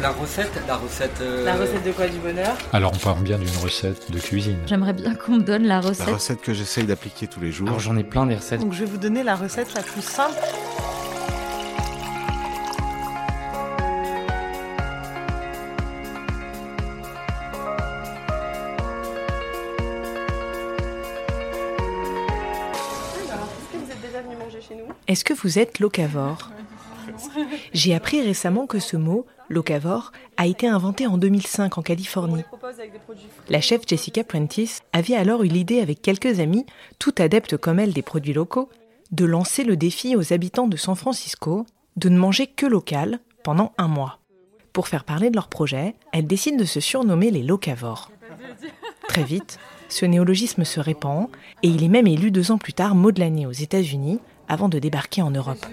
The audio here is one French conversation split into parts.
La recette, la recette. euh, La recette de quoi du bonheur? Alors on parle bien d'une recette de cuisine. J'aimerais bien qu'on me donne la La recette. recette que j'essaye d'appliquer tous les jours. Alors j'en ai plein des recettes. Donc je vais vous donner la recette la plus simple. Est-ce que vous êtes déjà venu manger chez nous? Est-ce que vous êtes locavore? J'ai appris récemment que ce mot, locavore, a été inventé en 2005 en Californie. La chef Jessica Prentice avait alors eu l'idée avec quelques amis, tout adeptes comme elle des produits locaux, de lancer le défi aux habitants de San Francisco de ne manger que local pendant un mois. Pour faire parler de leur projet, elle décide de se surnommer les locavores. Très vite, ce néologisme se répand et il est même élu deux ans plus tard mot de l'année aux États-Unis avant de débarquer en Europe.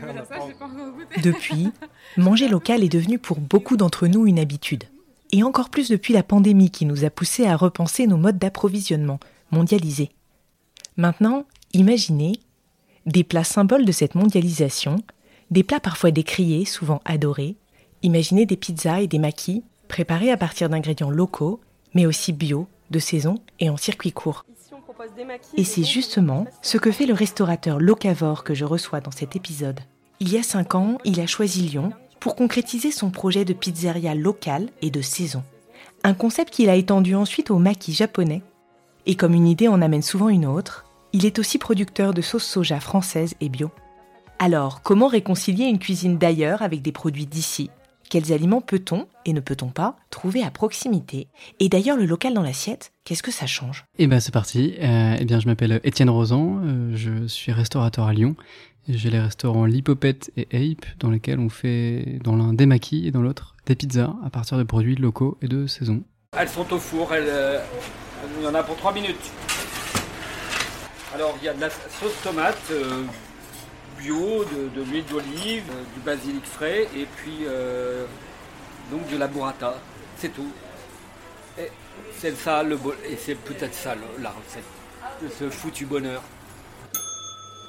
Depuis, manger local est devenu pour beaucoup d'entre nous une habitude. Et encore plus depuis la pandémie qui nous a poussé à repenser nos modes d'approvisionnement mondialisés. Maintenant, imaginez des plats symboles de cette mondialisation, des plats parfois décriés, souvent adorés. Imaginez des pizzas et des maquis préparés à partir d'ingrédients locaux, mais aussi bio, de saison et en circuit court. Et c'est justement ce que fait le restaurateur locavore que je reçois dans cet épisode. Il y a cinq ans, il a choisi Lyon pour concrétiser son projet de pizzeria locale et de saison. Un concept qu'il a étendu ensuite au maquis japonais. Et comme une idée en amène souvent une autre, il est aussi producteur de sauce soja française et bio. Alors, comment réconcilier une cuisine d'ailleurs avec des produits d'ici? Quels aliments peut-on, et ne peut-on pas, trouver à proximité Et d'ailleurs, le local dans l'assiette, qu'est-ce que ça change? Eh ben c'est parti. Euh, eh bien je m'appelle Étienne Rosan, euh, je suis restaurateur à Lyon. J'ai les restaurants Lipopette et Ape dans lesquels on fait dans l'un des maquis et dans l'autre des pizzas à partir de produits locaux et de saison. Elles sont au four, elles, euh, il y en a pour 3 minutes. Alors il y a de la sauce tomate euh, bio, de, l'huile d'olive, euh, du basilic frais et puis euh, donc de la burrata. C'est tout. Et c'est ça le bo- et c'est peut-être ça la recette de ce foutu bonheur.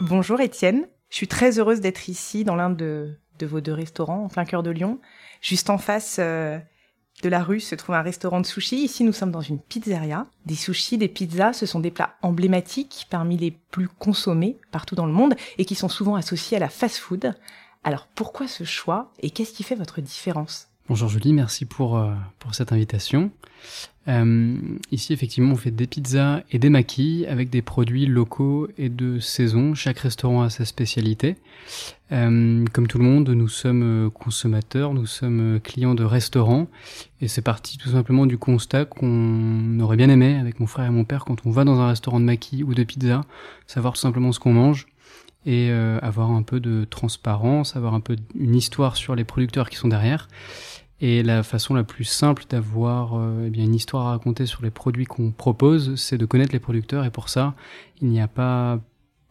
Bonjour Étienne, je suis très heureuse d'être ici dans l'un de, de vos deux restaurants en plein cœur de Lyon. Juste en face euh, de la rue se trouve un restaurant de sushi. Ici nous sommes dans une pizzeria. Des sushis, des pizzas, ce sont des plats emblématiques parmi les plus consommés partout dans le monde et qui sont souvent associés à la fast-food. Alors pourquoi ce choix et qu'est-ce qui fait votre différence? Bonjour Julie, merci pour, euh, pour cette invitation. Euh, ici, effectivement, on fait des pizzas et des maquis avec des produits locaux et de saison. Chaque restaurant a sa spécialité. Euh, comme tout le monde, nous sommes euh, consommateurs, nous sommes euh, clients de restaurants. Et c'est parti tout simplement du constat qu'on aurait bien aimé, avec mon frère et mon père, quand on va dans un restaurant de maquis ou de pizza, savoir tout simplement ce qu'on mange et avoir un peu de transparence, avoir un peu une histoire sur les producteurs qui sont derrière. Et la façon la plus simple d'avoir euh, eh bien une histoire à raconter sur les produits qu'on propose, c'est de connaître les producteurs. Et pour ça, il n'y a pas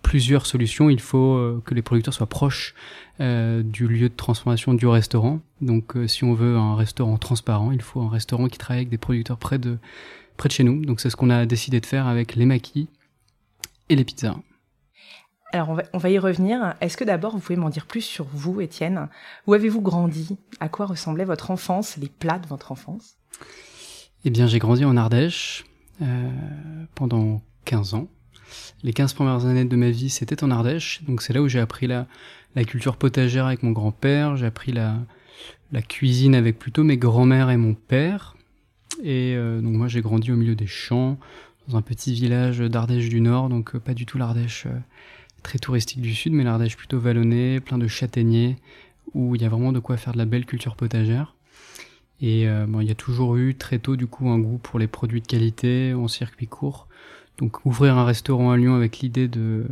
plusieurs solutions. Il faut euh, que les producteurs soient proches euh, du lieu de transformation du restaurant. Donc, si on veut un restaurant transparent, il faut un restaurant qui travaille avec des producteurs près de près de chez nous. Donc, c'est ce qu'on a décidé de faire avec les maquis et les pizzas. Alors on va, y revenir. Est-ce que d'abord vous pouvez m'en dire plus sur vous Étienne? Où avez-vous grandi? À quoi ressemblait votre enfance, les plats de votre enfance? Eh bien, j'ai grandi en Ardèche euh, pendant 15 ans. Les 15 premières années de ma vie, c'était en Ardèche. Donc, c'est là où j'ai appris la, culture potagère avec mon grand-père. J'ai appris la, cuisine avec plutôt mes grands-mères et mon père. Et euh, donc, moi, j'ai grandi au milieu des champs, dans un petit village d'Ardèche du Nord. Donc, euh, pas du tout l'Ardèche très touristique du Sud, mais l'Ardèche plutôt vallonnée, plein de châtaigniers, où il y a vraiment de quoi faire de la belle culture potagère. Et euh, bon, il y a toujours eu très tôt du coup un goût pour les produits de qualité en circuit court. Donc ouvrir un restaurant à Lyon avec l'idée de,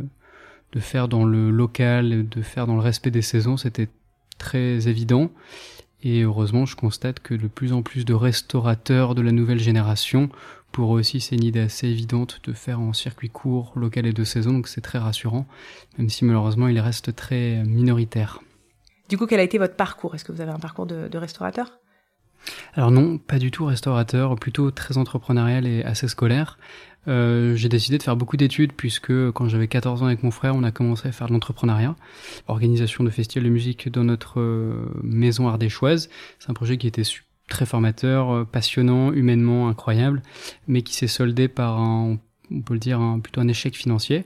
de faire dans le local, de faire dans le respect des saisons, c'était très évident. Et heureusement, je constate que de plus en plus de restaurateurs de la nouvelle génération pour eux aussi, c'est une idée assez évidente de faire en circuit court, local et de saison, donc c'est très rassurant, même si malheureusement il reste très minoritaire. Du coup, quel a été votre parcours? Est-ce que vous avez un parcours de, de restaurateur? Alors non, pas du tout restaurateur, plutôt très entrepreneurial et assez scolaire. Euh, j'ai décidé de faire beaucoup d'études puisque quand j'avais 14 ans avec mon frère, on a commencé à faire de l'entrepreneuriat, organisation de festivals de musique dans notre euh, maison ardéchoise. C'est un projet qui était très formateur, euh, passionnant, humainement incroyable, mais qui s'est soldé par un, on peut le dire, plutôt un échec financier.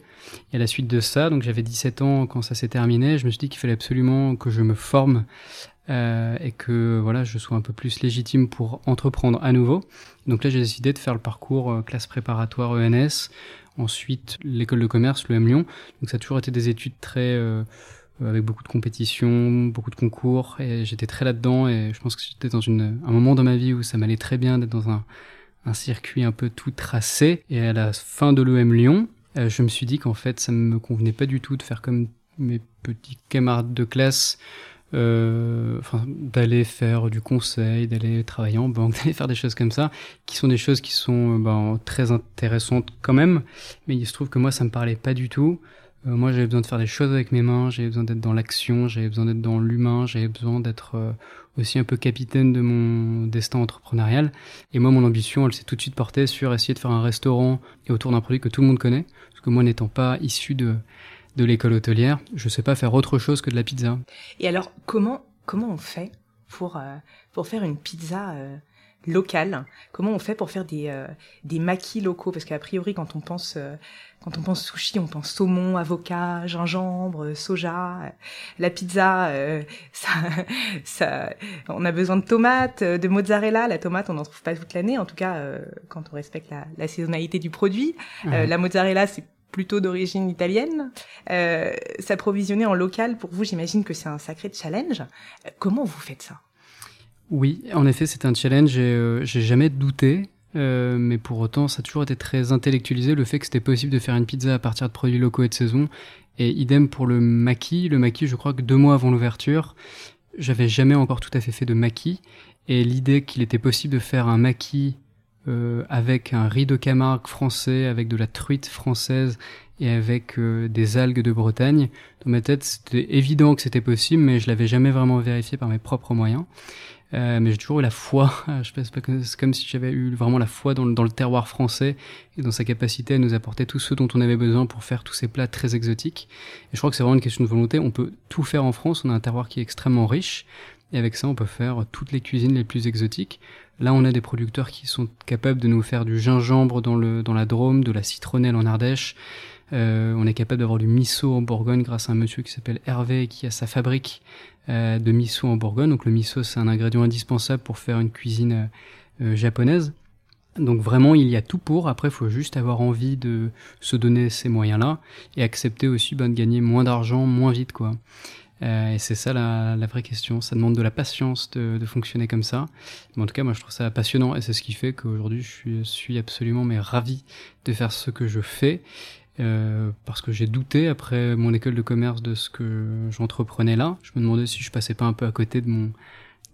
Et à la suite de ça, donc j'avais 17 ans quand ça s'est terminé, je me suis dit qu'il fallait absolument que je me forme euh, et que voilà, je sois un peu plus légitime pour entreprendre à nouveau. Donc là, j'ai décidé de faire le parcours euh, classe préparatoire ENS, ensuite l'école de commerce, le M Lyon. Donc ça a toujours été des études très euh, avec beaucoup de compétitions, beaucoup de concours, et j'étais très là-dedans. Et je pense que j'étais dans une, un moment dans ma vie où ça m'allait très bien d'être dans un, circuit un peu tout tracé. Et à la fin de l'EM Lyon, je me suis dit qu'en fait, ça ne me convenait pas du tout de faire comme mes petits camarades de classe euh, d'aller faire du conseil, d'aller travailler en banque, d'aller faire des choses comme ça, qui sont des choses qui sont euh, ben, très intéressantes quand même, mais il se trouve que moi ça me parlait pas du tout. Euh, moi j'avais besoin de faire des choses avec mes mains, j'avais besoin d'être dans l'action, j'avais besoin d'être dans l'humain, j'avais besoin d'être euh, aussi un peu capitaine de mon destin entrepreneurial. Et moi mon ambition elle s'est tout de suite portée sur essayer de faire un restaurant et autour d'un produit que tout le monde connaît, parce que moi n'étant pas issu de de l'école hôtelière, je sais pas faire autre chose que de la pizza. Et alors, comment comment on fait pour euh, pour faire une pizza euh, locale Comment on fait pour faire des euh, des maquis locaux? Parce qu'a priori, quand on pense quand on pense sushi, on pense saumon, avocat, gingembre, soja. La pizza, ça, ça, on a besoin de tomates, de mozzarella. La tomate, on n'en trouve pas toute l'année, en tout cas quand on respecte la, la saisonnalité du produit. la mozzarella, c'est plutôt d'origine italienne. Euh, S'approvisionner en local, pour vous, j'imagine que c'est un sacré challenge. Euh, comment vous faites ça? Oui, en effet, c'est un challenge euh, j'ai jamais douté. Euh, mais pour autant, ça a toujours été très intellectualisé le fait que c'était possible de faire une pizza à partir de produits locaux et de saison. Et idem pour le maquis. Le maquis, je crois que deux mois avant l'ouverture, j'avais jamais encore tout à fait fait de maquis. Et l'idée qu'il était possible de faire un maquis euh, avec un riz de Camargue français, avec de la truite française et avec euh, des algues de Bretagne. Dans ma tête, c'était évident que c'était possible, mais je l'avais jamais vraiment vérifié par mes propres moyens. Euh, mais j'ai toujours eu la foi. Je pense pas que c'est comme si j'avais eu vraiment la foi dans le, dans le terroir français et dans sa capacité à nous apporter tout ce dont on avait besoin pour faire tous ces plats très exotiques. Et je crois que c'est vraiment une question de volonté. On peut tout faire en France. On a un terroir qui est extrêmement riche. Et avec ça, on peut faire toutes les cuisines les plus exotiques. Là, on a des producteurs qui sont capables de nous faire du gingembre dans, le, dans la Drôme, de la citronnelle en Ardèche. Euh, on est capable d'avoir du miso en Bourgogne grâce à un monsieur qui s'appelle Hervé qui a sa fabrique de miso en Bourgogne. Donc le miso, c'est un ingrédient indispensable pour faire une cuisine euh, japonaise. Donc vraiment, il y a tout pour. Après, il faut juste avoir envie de se donner ces moyens-là et accepter aussi ben, de gagner moins d'argent, moins vite, quoi. Euh, et c'est ça la, la, vraie question. Ça demande de la patience de, de, fonctionner comme ça. Mais en tout cas, moi, je trouve ça passionnant et c'est ce qui fait qu'aujourd'hui, je suis, absolument mais ravi de faire ce que je fais. Euh, parce que j'ai douté après mon école de commerce de ce que j'entreprenais là. Je me demandais si je passais pas un peu à côté de mon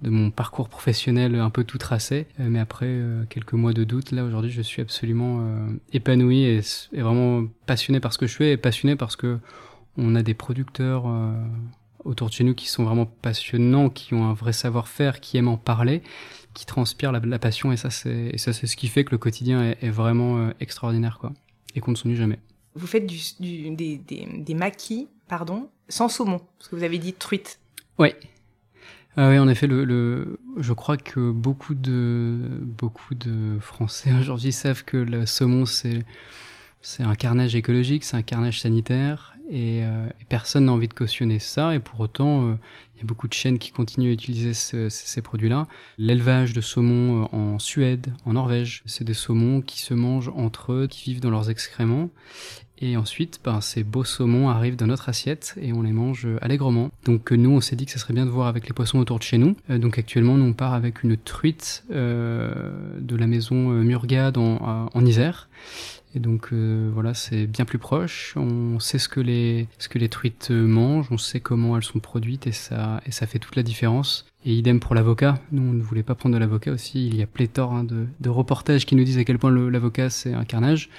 de mon parcours professionnel un peu tout tracé. Euh, mais après euh, quelques mois de doute, là aujourd'hui, je suis absolument euh, épanoui et, vraiment passionné par ce que je fais et passionné parce que on a des producteurs autour de chez nous qui sont vraiment passionnants, qui ont un vrai savoir-faire, qui aiment en parler, qui transpirent la, passion et ça c'est ça c'est ce qui fait que le quotidien est, est vraiment extraordinaire quoi et qu'on ne s'ennuie jamais. Vous faites du, du, des, des, maquis, pardon, sans saumon, parce que vous avez dit truite. Oui. Ah oui, en effet, le, le, je crois que beaucoup de, beaucoup de Français aujourd'hui savent que le saumon, c'est, c'est un carnage écologique, c'est un carnage sanitaire, et, euh, et personne n'a envie de cautionner ça et pour autant euh, il y a beaucoup de chaînes qui continuent à utiliser ce, ces produits-là. L'élevage de saumon euh, en Suède, en Norvège, c'est des saumons qui se mangent entre eux, qui vivent dans leurs excréments et ensuite, ben, ces beaux saumons arrivent dans notre assiette et on les mange allègrement. Donc nous, on s'est dit que ça serait bien de voir avec les poissons autour de chez nous. Donc actuellement, nous, on part avec une truite euh, de la maison Murgade en, en Isère. Et donc euh, voilà, c'est bien plus proche. On sait ce que les ce que les truites mangent, on sait comment elles sont produites et ça et ça fait toute la différence. Et idem pour l'avocat. Nous, on ne voulait pas prendre de l'avocat aussi. Il y a pléthore hein, de, de, reportages qui nous disent à quel point l'avocat c'est un carnage.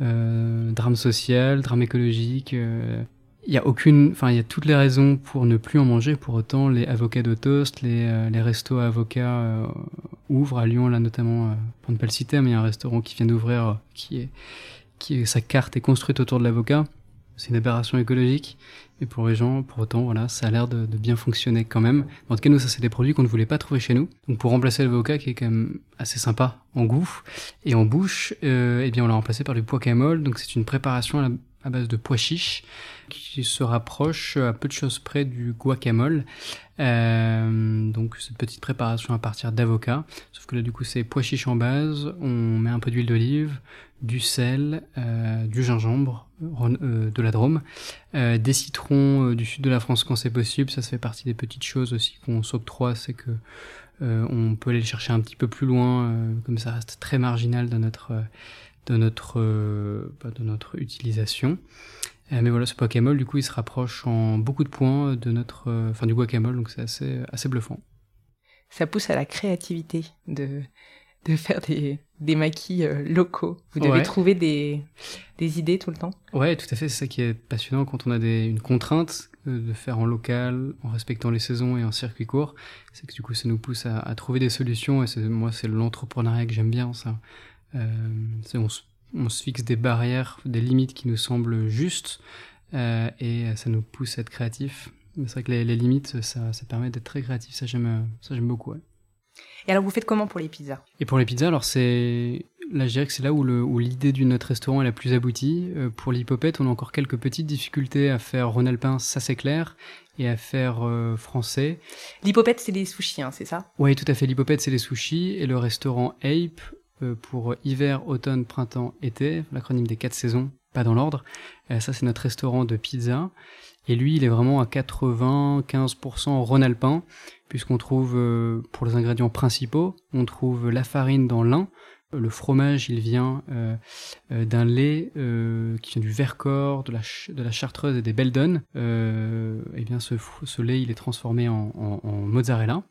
Euh, drame social, drame écologique. Euh, il y a aucune, enfin, il y a toutes les raisons pour ne plus en manger. Pour autant, les avocats de toast, les, euh, les restos à avocats euh, ouvrent à Lyon, là notamment, pour ne pas le citer, mais il y a un restaurant qui vient d'ouvrir, qui est, qui est, sa carte est construite autour de l'avocat. C'est une aberration écologique. Et pour les gens, pour autant, voilà, ça a l'air de, de, bien fonctionner quand même. En tout cas, nous, ça, c'est des produits qu'on ne voulait pas trouver chez nous. Donc, pour remplacer l'avocat, qui est quand même assez sympa en goût et en bouche, euh, eh bien, on l'a remplacé par du guacamole. Donc, c'est une préparation à, la, à, base de pois chiches qui se rapproche à peu de choses près du guacamole. Euh, donc, cette petite préparation à partir d'avocat. Sauf que là, du coup, c'est pois chiches en base. On met un peu d'huile d'olive, du sel, euh, du gingembre, euh, de la Drôme, des citrons du sud de la France quand c'est possible. Ça, ça fait partie des petites choses aussi qu'on s'octroie, c'est que on peut aller le chercher un petit peu plus loin, comme ça reste très marginal dans notre de notre bah, de notre utilisation. mais voilà, ce guacamole, du coup, il se rapproche en beaucoup de points de notre, enfin du guacamole, donc c'est assez assez bluffant. Ça pousse à la créativité de de faire des, des maquis euh, locaux. Vous devez Ouais. trouver des, des idées tout le temps. Ouais, tout à fait. C'est ça qui est passionnant quand on a des, une contrainte euh, de faire en local, en respectant les saisons et en circuit court. C'est que du coup, ça nous pousse à, à trouver des solutions. Et moi, c'est l'entrepreneuriat que j'aime bien. Ça, euh, on, se- on se fixe des barrières, des limites qui nous semblent justes, euh, et ça nous pousse à être créatifs. C'est vrai que les, les limites, ça, ça permet d'être très créatif. Ça, j'aime, euh, beaucoup. Ouais. Et alors, vous faites comment pour les pizzas? Et pour les pizzas, alors c'est là je dirais que c'est là où, l'idée de notre restaurant est la plus aboutie. Euh, pour l'hypopète, on a encore quelques petites difficultés à faire Rhône-Alpin, ça c'est clair, et à faire euh, français. L'hypopète, c'est des sushis, hein, c'est ça? Oui, tout à fait. L'hypopète, c'est les sushis, et le restaurant Ape euh, pour hiver, automne, printemps, été, l'acronyme des quatre saisons, pas dans l'ordre. Euh, ça, c'est notre restaurant de pizza. Et lui, il est vraiment à 95% Rhône-Alpin, puisqu'on trouve, euh, pour les ingrédients principaux, on trouve la farine dans l'Ain. Le fromage, il vient euh, euh, d'un lait euh, qui vient du Vercors, de la, de la Chartreuse et des Beldon. Euh, et bien, ce, lait, il est transformé en- en mozzarella.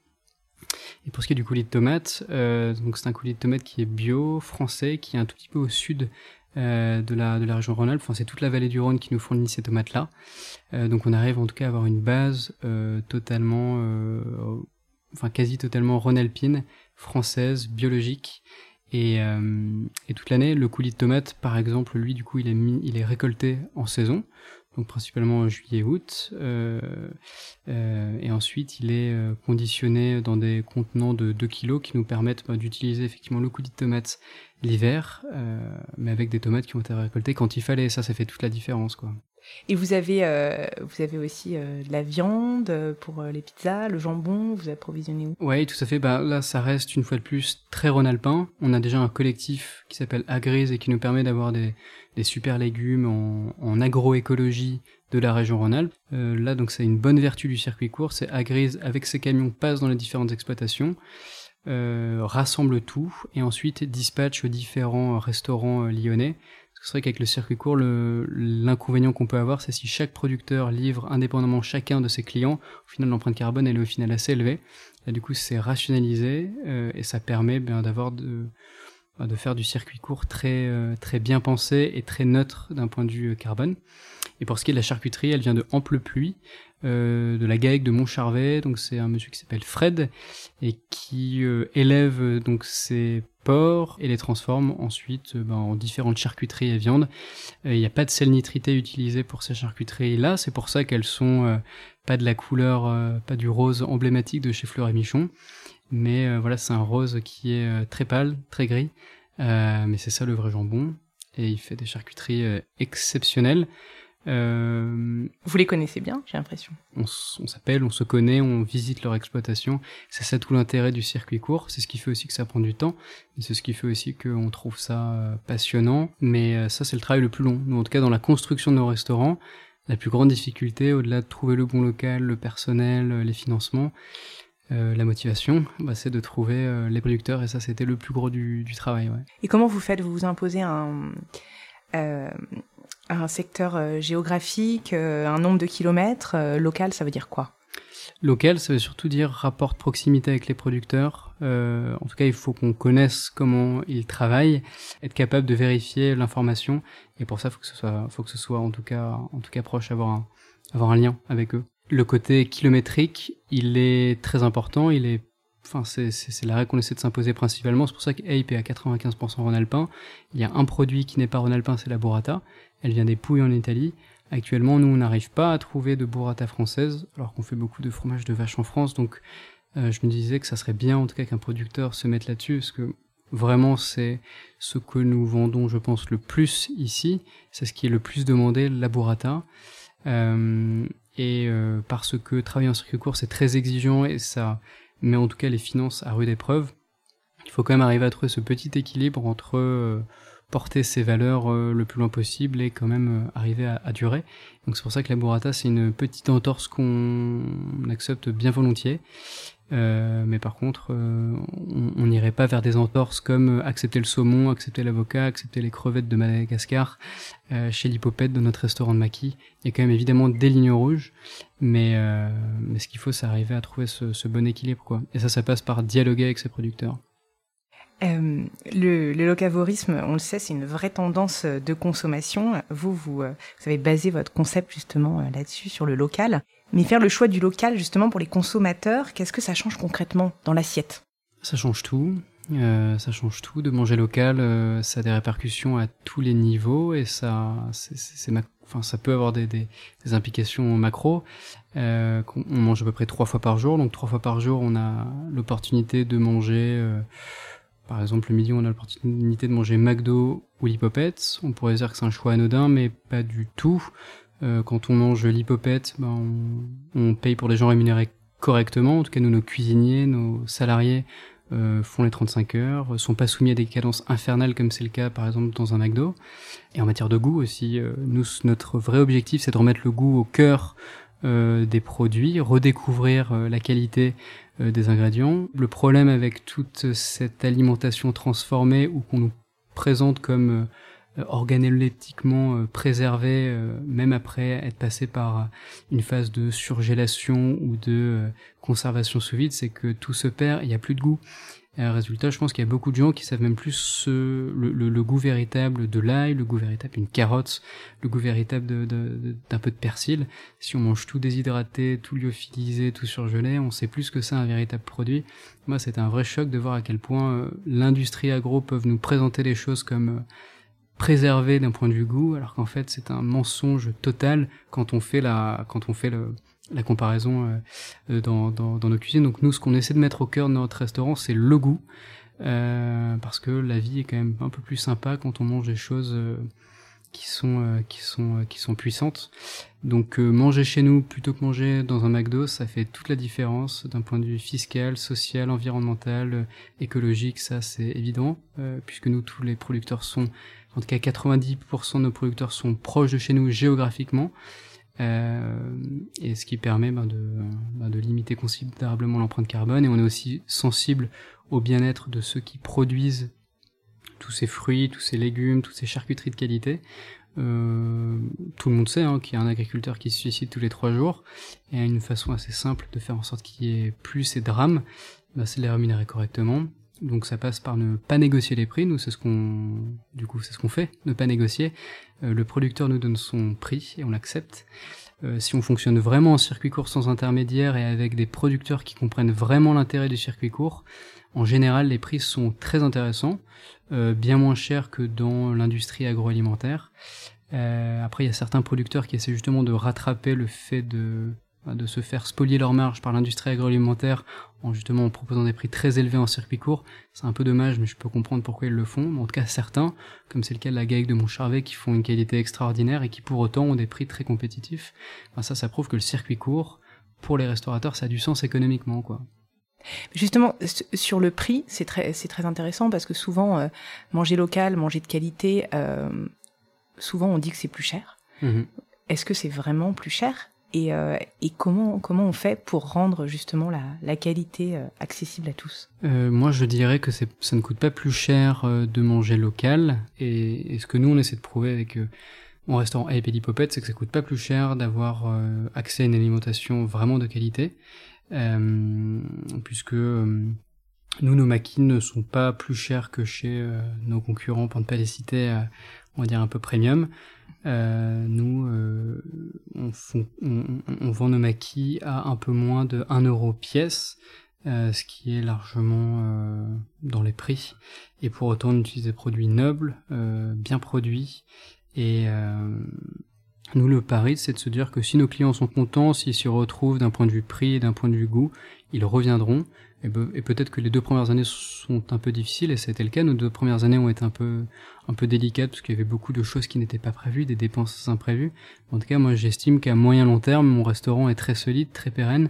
Et pour ce qui est du coulis de tomate, euh, donc c'est un coulis de tomate qui est bio, français, qui est un tout petit peu au sud euh, de, la, de la région Rhône-Alpes. Enfin, c'est toute la vallée du Rhône qui nous fournit ces tomates-là. Euh, donc on arrive en tout cas à avoir une base euh, totalement, enfin quasi totalement Rhône-Alpine, française, biologique. Et, toute l'année, le coulis de tomate, par exemple, lui, du coup, il est récolté en saison, donc principalement en juillet-août. Euh, euh, et ensuite, il est euh, conditionné dans des contenants de 2 kilos qui nous permettent bah, d'utiliser effectivement le coulis de tomate l'hiver, euh, mais avec des tomates qui ont été récoltées quand il fallait. Ça, ça fait toute la différence, quoi. Et vous avez, euh, vous avez aussi euh, de la viande euh, pour les pizzas, le jambon, vous approvisionnez où? Oui, tout à fait. Bah, là, ça reste une fois de plus très Rhône-Alpin. On a déjà un collectif qui s'appelle Agrise et qui nous permet d'avoir des, super légumes en, agroécologie de la région Rhône-Alpes. Là, donc, c'est une bonne vertu du circuit court. C'est Agrise, avec ses camions, passe dans les différentes exploitations, rassemble tout et ensuite dispatche aux différents restaurants lyonnais. C'est vrai qu'avec le circuit court, l'inconvénient qu'on peut avoir, c'est si chaque producteur livre indépendamment chacun de ses clients, au final, l'empreinte carbone, elle est au final assez élevée. Du coup, c'est rationalisé euh, et ça permet ben, d'avoir de, bah, de faire du circuit court très euh, très bien pensé et très neutre d'un point de vue euh, carbone. Et pour ce qui est de la charcuterie, elle vient de Ample Pluie, euh, de la GAEC de Montcharvet. Donc c'est un monsieur qui s'appelle Fred et qui euh, élève donc ses porcs et les transforme ensuite euh, ben, en différentes charcuteries et viandes. Il n'y a pas de sel nitrité utilisé pour ces charcuteries là. C'est pour ça qu'elles sont pas de la couleur, pas du rose emblématique de chez Fleur et Michon. Mais voilà, c'est un rose qui est très pâle, très gris. Mais c'est ça le vrai jambon. Et il fait des charcuteries exceptionnelles. Euh, Vous les connaissez bien, j'ai l'impression. on, s'appelle, on se connaît, on visite leur exploitation. C'est ça tout l'intérêt du circuit court. C'est ce qui fait aussi que ça prend du temps. Et c'est ce qui fait aussi qu'on trouve ça euh, passionnant. Mais euh, ça, c'est le travail le plus long. Nous, en tout cas, dans la construction de nos restaurants, la plus grande difficulté, au-delà de trouver le bon local, le personnel, les financements, euh, la motivation, bah, c'est de trouver euh, les producteurs. Et ça, c'était le plus gros du, du travail. Ouais. Et comment vous faites? Vous vous imposez un, euh, un secteur euh, géographique, euh, un nombre de kilomètres euh, Local, ça veut dire quoi? Local, ça veut surtout dire rapport de proximité avec les producteurs. En tout cas, il faut qu'on connaisse comment ils travaillent, être capable de vérifier l'information. Et pour ça, faut que ce soit, faut que ce soit en tout cas, en tout cas proche, avoir un, avoir un lien avec eux. Le côté kilométrique, il est très important. Il est, enfin, c'est, c'est, la règle qu'on essaie de s'imposer principalement. C'est pour ça que Ape est à 95% Rhône-Alpin. Il y a un produit qui n'est pas Rhône-Alpin, c'est la burrata. Elle vient des Pouilles en Italie. Actuellement, nous, on n'arrive pas à trouver de burrata française, alors qu'on fait beaucoup de fromage de vache en France. Donc, euh, je me disais que ça serait bien, en tout cas, qu'un producteur se mette là-dessus, parce que vraiment, c'est ce que nous vendons, je pense, le plus ici. C'est ce qui est le plus demandé, la burrata. Euh, et euh, parce que travailler en circuit court, c'est très exigeant et ça met en tout cas les finances à rude épreuve. Il faut quand même arriver à trouver ce petit équilibre entre euh, porter ses valeurs euh, le plus loin possible et quand même euh, arriver à, durer. Donc c'est pour ça que la burrata c'est une petite entorse qu'on accepte bien volontiers. Euh, mais par contre, euh, on n'irait pas vers des entorses comme accepter le saumon, accepter l'avocat, accepter les crevettes de Madagascar euh, chez l'hypopète de notre restaurant de maquis. Il y a quand même évidemment des lignes rouges, mais, ce qu'il faut, c'est arriver à trouver ce, bon équilibre. Et ça, ça passe par dialoguer avec ses producteurs. Euh, le, locavorisme, on le sait, c'est une vraie tendance de consommation. Vous, vous avez basé votre concept justement là-dessus, sur le local. Mais faire le choix du local justement pour les consommateurs, qu'est-ce que ça change concrètement dans l'assiette? Ça change tout. Euh, ça change tout. De manger local, euh, ça a des répercussions à tous les niveaux et ça, peut avoir des, implications macro. Euh, on mange à peu près trois fois par jour, donc trois fois par jour, on a l'opportunité de manger. Par exemple, le midi, on a l'opportunité de manger McDo ou l'Hippopète. On pourrait dire que c'est un choix anodin, mais pas du tout. Euh, quand on mange l'Hippopète, ben on, on, paye pour des gens rémunérés correctement. En tout cas, nous, nos cuisiniers, nos salariés euh, font les 35 heures, sont pas soumis à des cadences infernales comme c'est le cas, par exemple, dans un McDo. Et en matière de goût aussi, euh, notre vrai objectif, c'est de remettre le goût au cœur euh, des produits, redécouvrir euh, la qualité euh, des ingrédients. Le problème avec toute cette alimentation transformée ou qu'on nous présente comme organoleptiquement préservée, même après être passé par une phase de surgélation ou de conservation sous vide, c'est que tout se perd, il n'y a plus de goût. Résultat, je pense qu'il y a beaucoup de gens qui savent même plus ce, le, le, le, goût véritable de l'ail, le goût véritable d'une carotte, le goût véritable d'un de, peu de persil. Si on mange tout déshydraté, tout lyophilisé, tout surgelé, on sait plus que c'est un véritable produit. Moi, c'était un vrai choc de voir à quel point euh, l'industrie agro peut nous présenter les choses comme euh, préservées d'un point de vue goût, alors qu'en fait, c'est un mensonge total quand on fait la, quand on fait le, la comparaison euh, dans, dans, dans, nos cuisines. Donc nous, ce qu'on essaie de mettre au cœur de notre restaurant, c'est le goût, euh, parce que la vie est quand même un peu plus sympa quand on mange des choses euh, qui sont euh, qui sont euh, qui sont puissantes. Donc euh, manger chez nous plutôt que manger dans un McDo, ça fait toute la différence d'un point de vue fiscal, social, environnemental, écologique. Ça, c'est évident, puisque nous tous les producteurs sont, en tout cas 90% de nos producteurs sont proches de chez nous géographiquement. Euh, et ce qui permet ben, de, ben, de, limiter considérablement l'empreinte carbone. Et on est aussi sensible au bien-être de ceux qui produisent tous ces fruits, tous ces légumes, toutes ces charcuteries de qualité. Euh, tout le monde sait hein, qu'il y a un agriculteur qui se suicide tous les trois jours, et une façon assez simple de faire en sorte qu'il y ait plus ces drames, ben, c'est de les rémunérer correctement. Donc ça passe par ne pas négocier les prix. Nous, c'est ce qu'on, du coup, c'est ce qu'on fait, ne pas négocier. Euh, le producteur nous donne son prix et on l'accepte. Euh, si on fonctionne vraiment en circuit court sans intermédiaire et avec des producteurs qui comprennent vraiment l'intérêt du circuit court, en général, les prix sont très intéressants, euh, bien moins chers que dans l'industrie agroalimentaire. Après, il y a certains producteurs qui essaient justement de rattraper le fait de de se faire spolier leur marge par l'industrie agroalimentaire en justement en proposant des prix très élevés en circuit court. C'est un peu dommage, mais je peux comprendre pourquoi ils le font. En tout cas, certains, comme c'est le cas de la GAEC de Montcharvet, qui font une qualité extraordinaire et qui pour autant ont des prix très compétitifs. Enfin, ça, ça prouve que le circuit court, pour les restaurateurs, ça a du sens économiquement, quoi. Justement, sur le prix, c'est très, c'est très intéressant parce que souvent, euh, manger local, manger de qualité, euh, souvent on dit que c'est plus cher. Mmh. Est-ce que c'est vraiment plus cher? Et, euh, et, comment comment on fait pour rendre justement la, la qualité euh, accessible à tous? Euh, Moi, je dirais que ça ne coûte pas plus cher de manger local. Et, ce que nous on essaie de prouver avec en restaurant et Lipopette, c'est que ça coûte pas plus cher d'avoir accès à une alimentation vraiment de qualité, puisque nous, nos maquis ne sont pas plus chers que chez nos concurrents, pour ne pas les citer, on va dire un peu premium. Nous, on, on, vend nos maquis à un peu moins de 1 euro pièce, ce qui est largement dans les prix. Et pour autant, on utilise des produits nobles, bien produits, et euh, nous, le pari, c'est de se dire que si nos clients sont contents, s'ils s'y retrouvent d'un point de vue prix et d'un point de vue goût, ils reviendront. Et, peut-être que les deux premières années sont un peu difficiles, et c'était le cas. Nos deux premières années ont été un peu, un peu délicates, parce qu'il y avait beaucoup de choses qui n'étaient pas prévues, des dépenses imprévues. En tout cas, moi, j'estime qu'à moyen long terme, mon restaurant est très solide, très pérenne,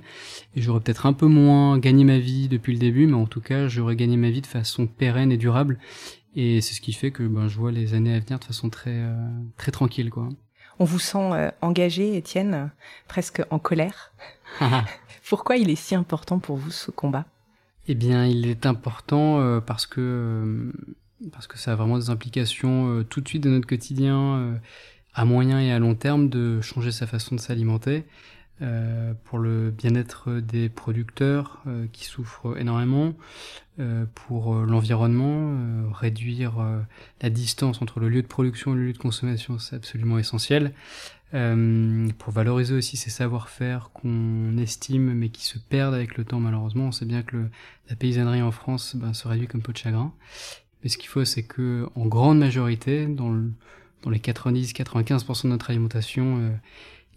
et j'aurais peut-être un peu moins gagné ma vie depuis le début, mais en tout cas, j'aurais gagné ma vie de façon pérenne et durable. Et c'est ce qui fait que ben, je vois les années à venir de façon très, euh, très tranquille. Quoi. On vous sent euh, engagé, Étienne, presque en colère. Pourquoi il est si important pour vous ce combat? Eh bien, il est important euh, parce que parce que ça a vraiment des implications tout de suite de notre quotidien, à moyen et à long terme, de changer sa façon de s'alimenter. Euh, pour le bien-être des producteurs euh, qui souffrent énormément, euh, pour l'environnement, réduire la distance entre le lieu de production et le lieu de consommation, c'est absolument essentiel. pour valoriser aussi ces savoir-faire qu'on estime mais qui se perdent avec le temps malheureusement. On sait bien que le, la paysannerie en France ben, se réduit comme peau de chagrin. Mais ce qu'il faut, c'est que en grande majorité, dans, le, dans les 90-95% de notre alimentation,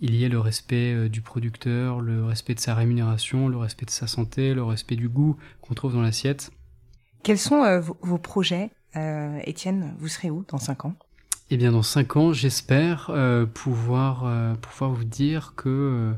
il y ait le respect euh, du producteur, le respect de sa rémunération, le respect de sa santé, le respect du goût qu'on trouve dans l'assiette. Quels sont euh, vos, projets, euh, Étienne? Vous serez où dans 5 ans? Eh bien, dans 5 ans, j'espère pouvoir, pouvoir vous dire que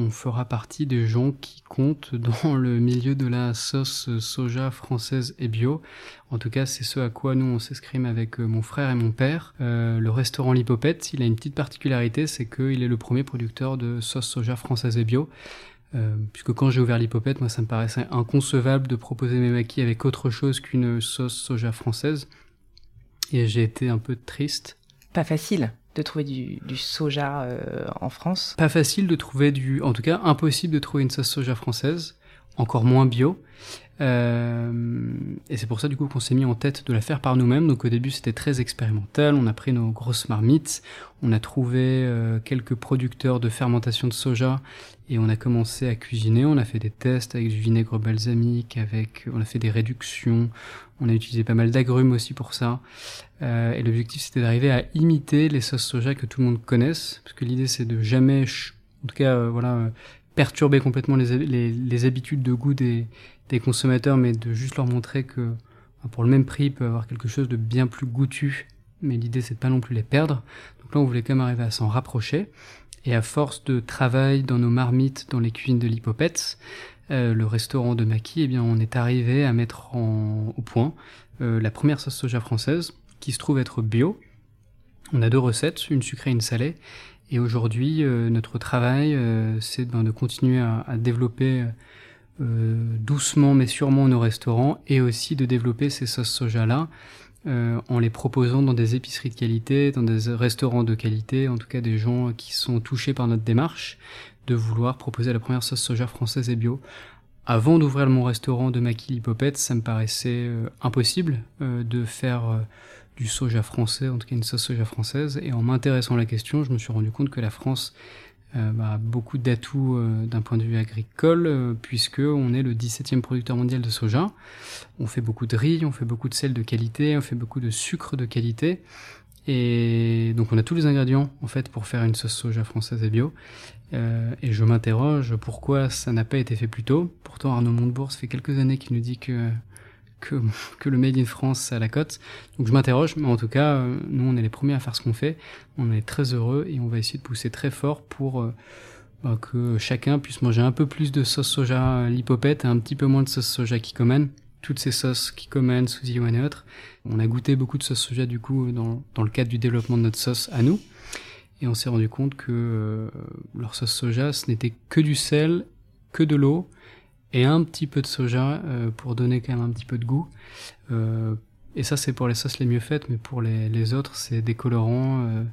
on fera partie des gens qui comptent dans le milieu de la sauce soja française et bio. En tout cas, c'est ce à quoi nous on s'escrime avec euh, mon frère et mon père. Euh, le restaurant Lipopette, il a une petite particularité, c'est qu'il est le premier producteur de sauce soja française et bio. Euh, puisque quand j'ai ouvert l'Hippopète, moi ça me paraissait inconcevable de proposer mes maquis avec autre chose qu'une sauce soja française. Et j'ai été un peu triste. Pas facile de trouver du, soja euh, en France. Pas facile de trouver du, en tout cas impossible de trouver une sauce soja française, encore moins bio. Euh, et c'est pour ça du coup qu'on s'est mis en tête de la faire par nous-mêmes. Donc au début c'était très expérimental, on a pris nos grosses marmites, on a trouvé euh, quelques producteurs de fermentation de soja et on a commencé à cuisiner. On a fait des tests avec du vinaigre balsamique, avec, on a fait des réductions, on a utilisé pas mal d'agrumes aussi pour ça. Euh, et l'objectif c'était d'arriver à imiter les sauces soja que tout le monde connaisse, parce que l'idée c'est de jamais, en tout cas voilà, perturber complètement les, habitudes de goût des, consommateurs, mais de juste leur montrer que bah, pour le même prix, ils peuvent avoir quelque chose de bien plus goûtu. Mais l'idée, c'est de pas non plus les perdre. Donc là, on voulait quand même arriver à s'en rapprocher. Et à force de travail dans nos marmites, dans les cuisines de l'Hippopète, euh, le restaurant de Maki, eh bien, on est arrivé à mettre en, au point euh, la première sauce soja française, qui se trouve être bio. On a deux recettes, une sucrée et une salée. Et aujourd'hui, euh, notre travail, c'est ben, de continuer à, développer euh, doucement mais sûrement nos restaurants et aussi de développer ces sauces soja là euh, en les proposant dans des épiceries de qualité, dans des restaurants de qualité, en tout cas des gens qui sont touchés par notre démarche de vouloir proposer la première sauce soja française et bio. Avant d'ouvrir mon restaurant de maquis ça me paraissait euh, impossible de faire du soja français, en tout cas une sauce soja française. Et en m'intéressant à la question, je me suis rendu compte que la France euh, bah, beaucoup d'atouts euh, d'un point de vue agricole, euh, puisque on est le 17e producteur mondial de soja. On fait beaucoup de riz, on fait beaucoup de sel de qualité, on fait beaucoup de sucre de qualité. Et donc on a tous les ingrédients en fait pour faire une sauce soja française et bio. et je m'interroge pourquoi ça n'a pas été fait plus tôt? Pourtant Arnaud Montebourg, ça fait quelques années qu'il nous dit que que, que le Made in France à la cote. Donc je m'interroge, mais en tout cas, euh, nous on est les premiers à faire ce qu'on fait. On est très heureux et on va essayer de pousser très fort pour euh, bah, que chacun puisse manger un peu plus de sauce soja lipopette et un petit peu moins de sauce soja Kikoman. Toutes ces sauces Kikoman, Suzy et autres. On a goûté beaucoup de sauce soja du coup dans, dans le cadre du développement de notre sauce à nous. Et on s'est rendu compte que euh, leur sauce soja, ce n'était que du sel, que de l'eau, et un petit peu de soja euh, pour donner quand même un petit peu de goût. Euh, Et ça, c'est pour les sauces les mieux faites, mais pour les, autres, c'est des colorants euh,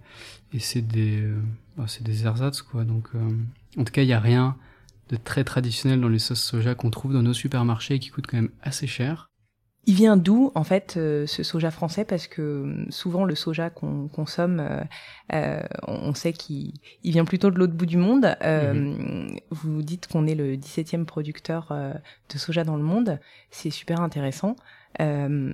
et c'est des, euh, bah, c'est des ersatz, quoi. Donc, euh, en tout cas, il n'y a rien de très traditionnel dans les sauces soja qu'on trouve dans nos supermarchés et qui coûtent quand même assez cher. Il vient d'où en fait euh, ce soja français? Parce que euh, souvent le soja qu'on consomme, euh, on sait qu'il il vient plutôt de l'autre bout du monde. Euh, Vous dites qu'on est le 17e producteur de soja dans le monde. C'est super intéressant. Euh,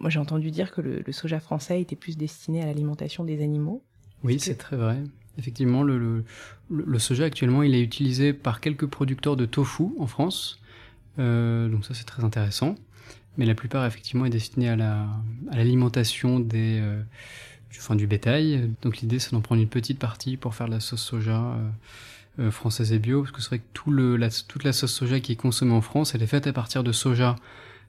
moi j'ai entendu dire que le, le soja français était plus destiné à l'alimentation des animaux. Oui, que- c'est très vrai. Effectivement, le, le, le- le soja actuellement, il est utilisé par quelques producteurs de tofu en France. Euh, donc ça, c'est très intéressant. Mais la plupart, effectivement, est destiné à la à l'alimentation des euh, du, enfin, du bétail. Donc l'idée, c'est d'en prendre une petite partie pour faire de la sauce soja euh, euh, française et bio, parce que c'est vrai que tout le, la, toute la sauce soja qui est consommée en France, elle est faite à partir de soja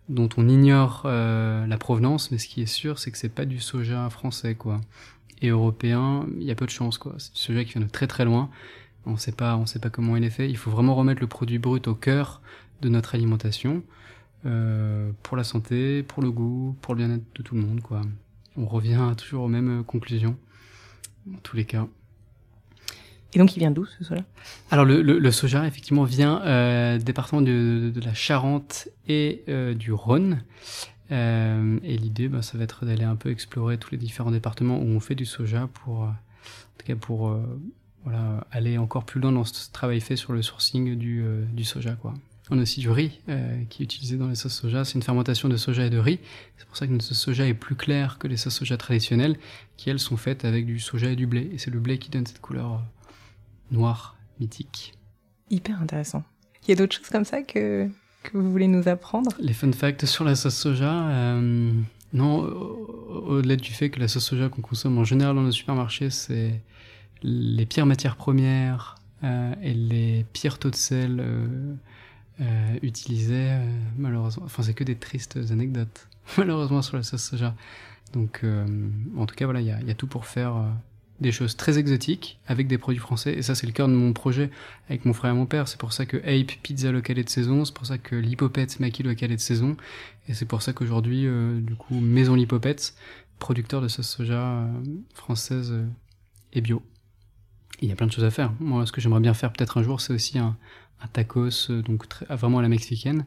dont on ignore euh, la provenance, mais ce qui est sûr, c'est que c'est pas du soja français, quoi et européen, il y a peu de chance quoi. C'est du soja qui vient de très très loin. On sait pas, on sait pas comment il est fait. Il faut vraiment remettre le produit brut au cœur de notre alimentation euh, pour la santé, pour le goût, pour le bien-être de tout le monde quoi. On revient toujours aux mêmes conclusions dans tous les cas. Et donc il vient d'où ce soja? Alors le, le, le soja effectivement vient euh, département de, de la Charente et euh, du Rhône. Euh, et l'idée, bah, ça va être d'aller un peu explorer tous les différents départements où on fait du soja pour, euh, en tout cas pour euh, voilà, aller encore plus loin dans ce travail fait sur le sourcing du, euh, du soja. Quoi. On a aussi du riz euh, qui est utilisé dans les sauces soja. C'est une fermentation de soja et de riz. C'est pour ça que notre sauce soja est plus claire que les sauces soja traditionnelles, qui elles sont faites avec du soja et du blé. Et c'est le blé qui donne cette couleur euh, noire, mythique. Hyper intéressant. Il y a d'autres choses comme ça que, que vous voulez nous apprendre? Les fun facts sur la sauce soja, euh, non, au- au-delà du fait que la sauce soja qu'on consomme en général dans nos supermarchés, c'est les pires matières premières euh, et les pires taux de sel euh, utilisés, euh, malheureusement. Enfin, c'est que des tristes anecdotes, malheureusement, sur la sauce soja. Donc, euh, en tout cas, voilà, il y a, y a tout pour faire euh, des choses très exotiques avec des produits français. Et ça, c'est le cœur de mon projet avec mon frère et mon père. C'est pour ça que Ape, pizza locale est de saison. C'est pour ça que l'Hippopète, Maki local est de saison. Et c'est pour ça qu'aujourd'hui, euh, du coup, Maison l'Hippopète, producteur de sauce soja euh, française et bio. Il y a plein de choses à faire. Moi, ce que j'aimerais bien faire peut-être un jour, c'est aussi un, un tacos, euh, donc très- vraiment à la mexicaine,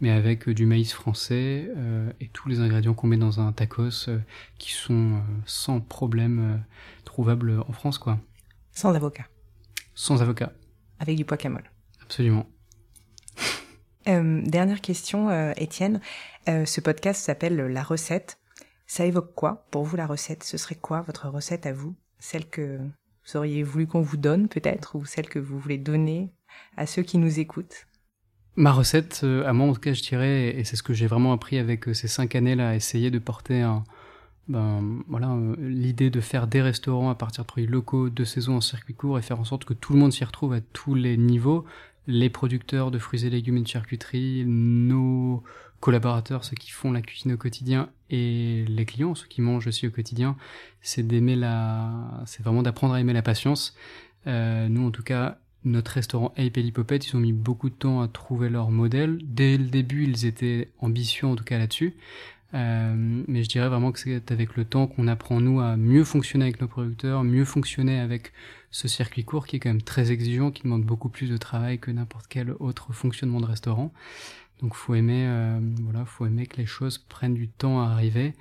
mais avec euh, du maïs français euh, et tous les ingrédients qu'on met dans un tacos euh, qui sont euh, sans problème trouvables en France, quoi. Sans avocat, Sans avocat, avec du camol. absolument. Dernière question, Étienne. Ce podcast s'appelle La recette. Ça évoque quoi? Pour vous la recette Ce serait quoi votre recette à vous? Celle que vous auriez voulu qu'on vous donne peut-être ou celle que vous voulez donner? À ceux qui nous écoutent Ma recette, euh, à moi en tout cas, je dirais, et c'est ce que j'ai vraiment appris avec euh, ces cinq années-là, essayer de porter ben, voilà, euh, l'idée de faire des restaurants à partir de produits locaux, de saison en circuit court, et faire en sorte que tout le monde s'y retrouve à tous les niveaux. Les producteurs de fruits et légumes et de charcuterie, nos collaborateurs, ceux qui font la cuisine au quotidien, et les clients, ceux qui mangent aussi au quotidien, c'est d'aimer la, c'est vraiment d'apprendre à aimer la patience. Nous, en tout cas, notre restaurant Ape et ils ont mis beaucoup de temps à trouver leur modèle. Dès le début, ils étaient ambitieux, en tout cas là-dessus. Euh, mais je dirais vraiment que c'est avec le temps qu'on apprend, nous, à mieux fonctionner avec nos producteurs, mieux fonctionner avec ce circuit court qui est quand même très exigeant, qui demande beaucoup plus de travail que n'importe quel autre fonctionnement de restaurant. Donc faut aimer, euh, voilà, faut aimer que les choses prennent du temps à arriver,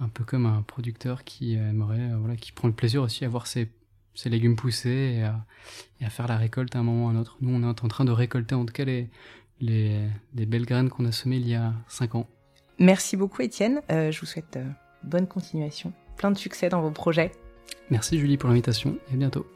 un peu comme un producteur qui aimerait, euh, voilà, qui prend le plaisir aussi à voir ses, ses légumes pousser et à, et à faire la récolte à un moment ou à un autre. Nous, on est en train de récolter en tout cas les, les, les belles graines qu'on a semées il y a cinq ans. Merci beaucoup Étienne. Euh, je vous souhaite euh, bonne continuation, plein de succès dans vos projets. Merci Julie pour l'invitation et à bientôt.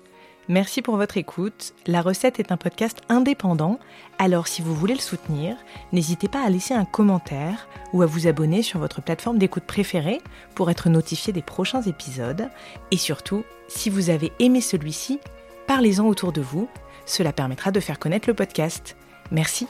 Merci pour votre écoute. La recette est un podcast indépendant, alors si vous voulez le soutenir, n'hésitez pas à laisser un commentaire ou à vous abonner sur votre plateforme d'écoute préférée pour être notifié des prochains épisodes. Et surtout, si vous avez aimé celui-ci, parlez-en autour de vous, cela permettra de faire connaître le podcast. Merci